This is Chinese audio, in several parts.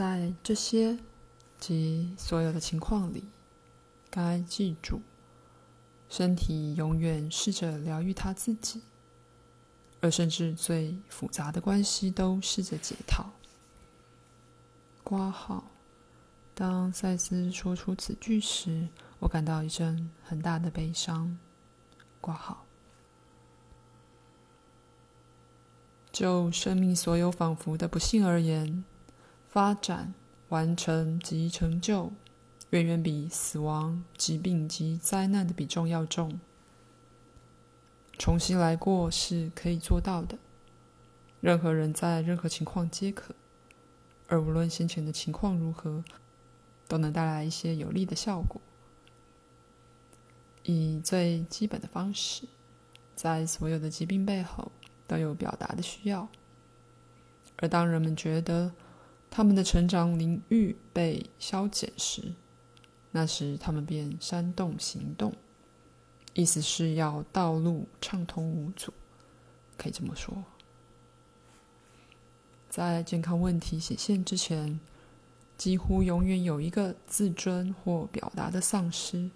在这些及所有的情况里，该记住，身体永远试着疗愈他自己，而甚至最复杂的关系都试着解套。括号，当赛斯说出此句时，我感到一阵很大的悲伤。括号，就生命所有仿佛的不幸而言，发展、完成及成就，远远比死亡、疾病及灾难的比重要重。重新来过是可以做到的，任何人在任何情况皆可。而无论先前的情况如何，都能带来一些有利的效果。以最基本的方式，在所有的疾病背后都有表达的需要。而当人们觉得他们的成长领域被削减时，那时他们便煽动行动，意思是要道路畅通无阻，可以这么说。在健康问题显现之前，几乎永远有一个自尊或表达的丧失。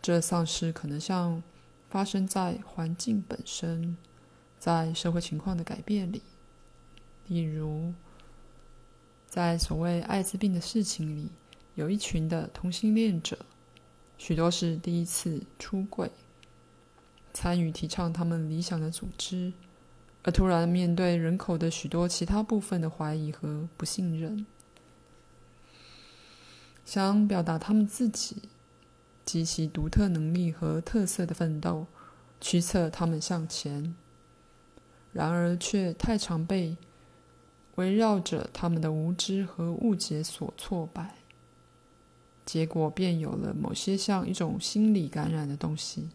这丧失可能像发生在环境本身，在社会情况的改变里，例如，在所谓艾滋病的事情里，有一群的同性恋者，许多是第一次出柜，参与提倡他们理想的组织。而突然面对人口的许多其他部分的怀疑和不信任，想表达他们自己及其独特能力和特色的奋斗，驱策他们向前，然而却太常被围绕着他们的无知和误解所挫败，结果便有了某些像一种心理感染的东西。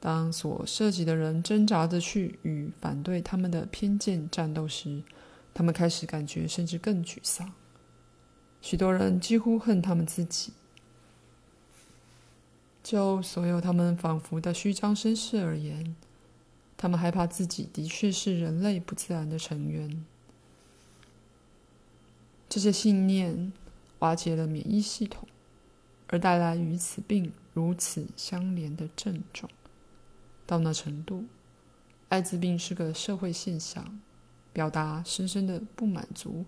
当所涉及的人挣扎着去与反对他们的偏见战斗时，他们开始感觉甚至更沮丧。许多人几乎恨他们自己。就所有他们仿佛的虚张声势而言，他们害怕自己的确是人类不自然的成员。这些信念瓦解了免疫系统，而带来与此病如此相连的症状。到那程度，艾滋病是个社会现象，表达深深的不满足、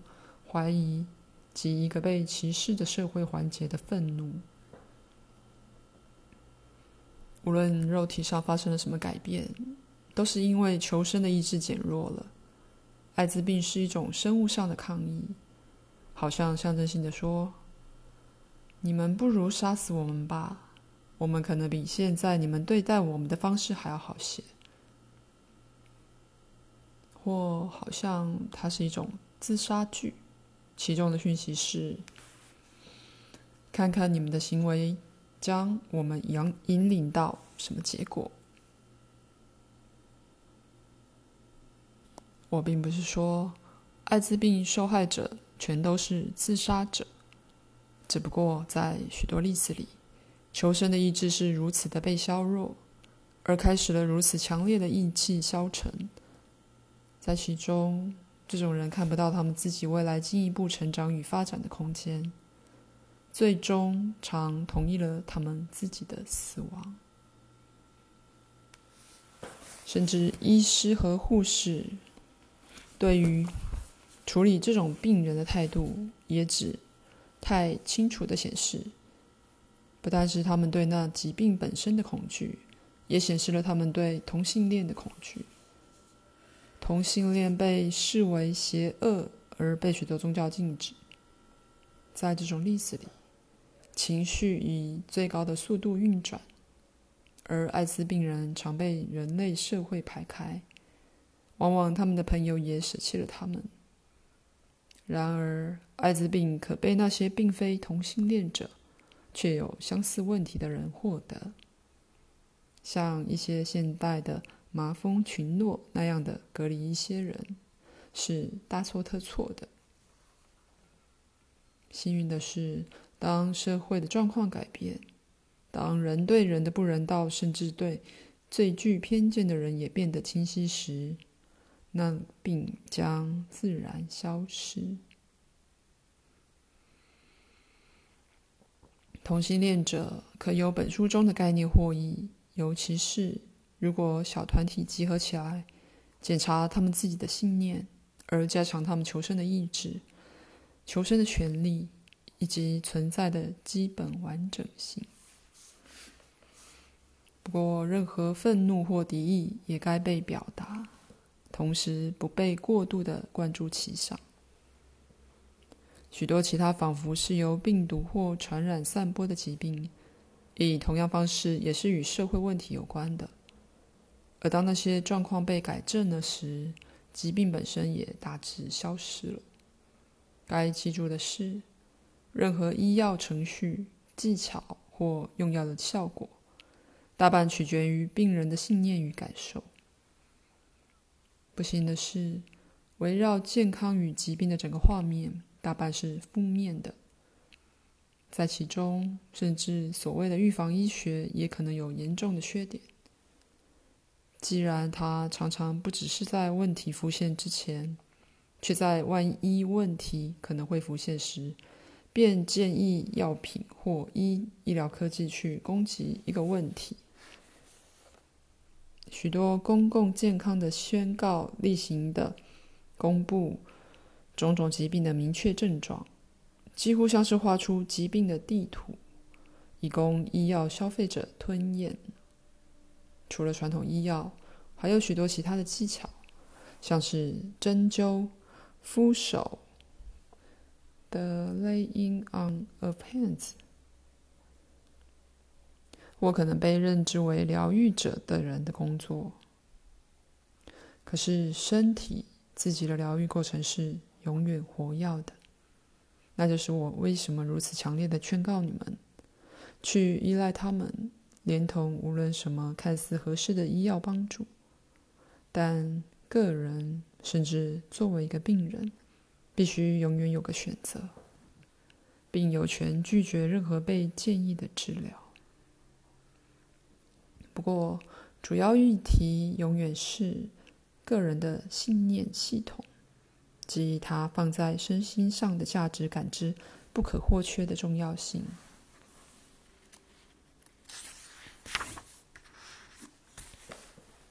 怀疑及一个被歧视的社会环节的愤怒。无论肉体上发生了什么改变，都是因为求生的意志减弱了。艾滋病是一种生物上的抗议，好像象征性的说：“你们不如杀死我们吧。”我们可能比现在你们对待我们的方式还要好些，或好像它是一种自杀剧，其中的讯息是：看看你们的行为将我们引引领到什么结果。我并不是说艾滋病受害者全都是自杀者，只不过在许多例子里。求生的意志是如此的被削弱，而开始了如此强烈的意气消沉。在其中，这种人看不到他们自己未来进一步成长与发展的空间，最终常同意了他们自己的死亡。甚至医师和护士对于处理这种病人的态度，也只太清楚的显示。不但是他们对那疾病本身的恐惧，也显示了他们对同性恋的恐惧。同性恋被视为邪恶，而被许多宗教禁止。在这种例子里，情绪以最高的速度运转，而艾滋病人常被人类社会排开，往往他们的朋友也舍弃了他们。然而，艾滋病可被那些并非同性恋者。却有相似问题的人获得，像一些现代的麻风群落那样的隔离一些人，是大错特错的。幸运的是，当社会的状况改变，当人对人的不人道，甚至对最具偏见的人也变得清晰时，那并将自然消失。同性恋者可由本书中的概念获益尤其是如果小团体集合起来检查他们自己的信念而加强他们求生的意志求生的权利以及存在的基本完整性。不过任何愤怒或敌意也该被表达。同时不被过度的灌注其上。许多其他仿佛是由病毒或传染散播的疾病，以同样方式也是与社会问题有关的。而当那些状况被改正了时，疾病本身也大致消失了。该记住的是，任何医药程序、技巧或用药的效果，大半取决于病人的信念与感受。不幸的是，围绕健康与疾病的整个画面，大半是负面的，在其中，甚至所谓的预防医学也可能有严重的缺点。既然它常常不只是在问题浮现之前，却在万一问题可能会浮现时，便建议药品或医医疗科技去攻击一个问题。许多公共健康的宣告例行的公布。种种疾病的明确症状，几乎像是画出疾病的地图，以供医药消费者吞咽。除了传统医药，还有许多其他的技巧，像是针灸、敷手、的 laying on of hands，或可能被认知为疗愈者的人的工作。可是身体自己的疗愈过程是。永远活跃的，那就是我为什么如此强烈的劝告你们，去依赖他们，连同无论什么看似合适的医药帮助。但个人，甚至作为一个病人，必须永远有个选择，并有权拒绝任何被建议的治疗。不过，主要议题永远是个人的信念系统。即它放在身心上的价值感知不可或缺的重要性。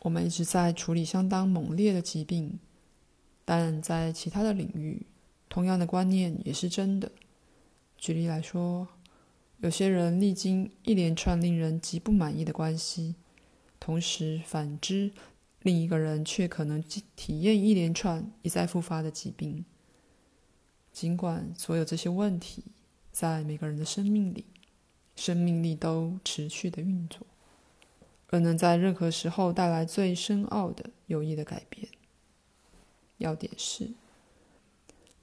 我们一直在处理相当猛烈的疾病，但在其他的领域，同样的观念也是真的。举例来说，有些人历经一连串令人极不满意的关系，同时反之。另一个人却可能体验一连串一再复发的疾病。尽管所有这些问题在每个人的生命里，生命力都持续的运作，而能在任何时候带来最深奥的有益的改变。要点是，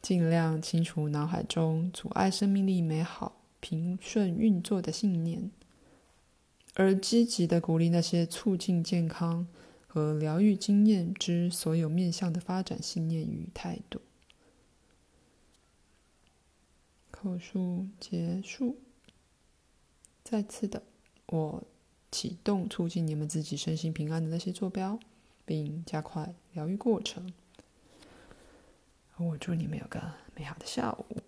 尽量清除脑海中阻碍生命力美好平顺运作的信念，而积极的鼓励那些促进健康。和疗愈经验之所有面向的发展信念与态度。口述结束。再次的，我启动促进你们自己身心平安的那些坐标，并加快疗愈过程。我祝你们有个美好的下午。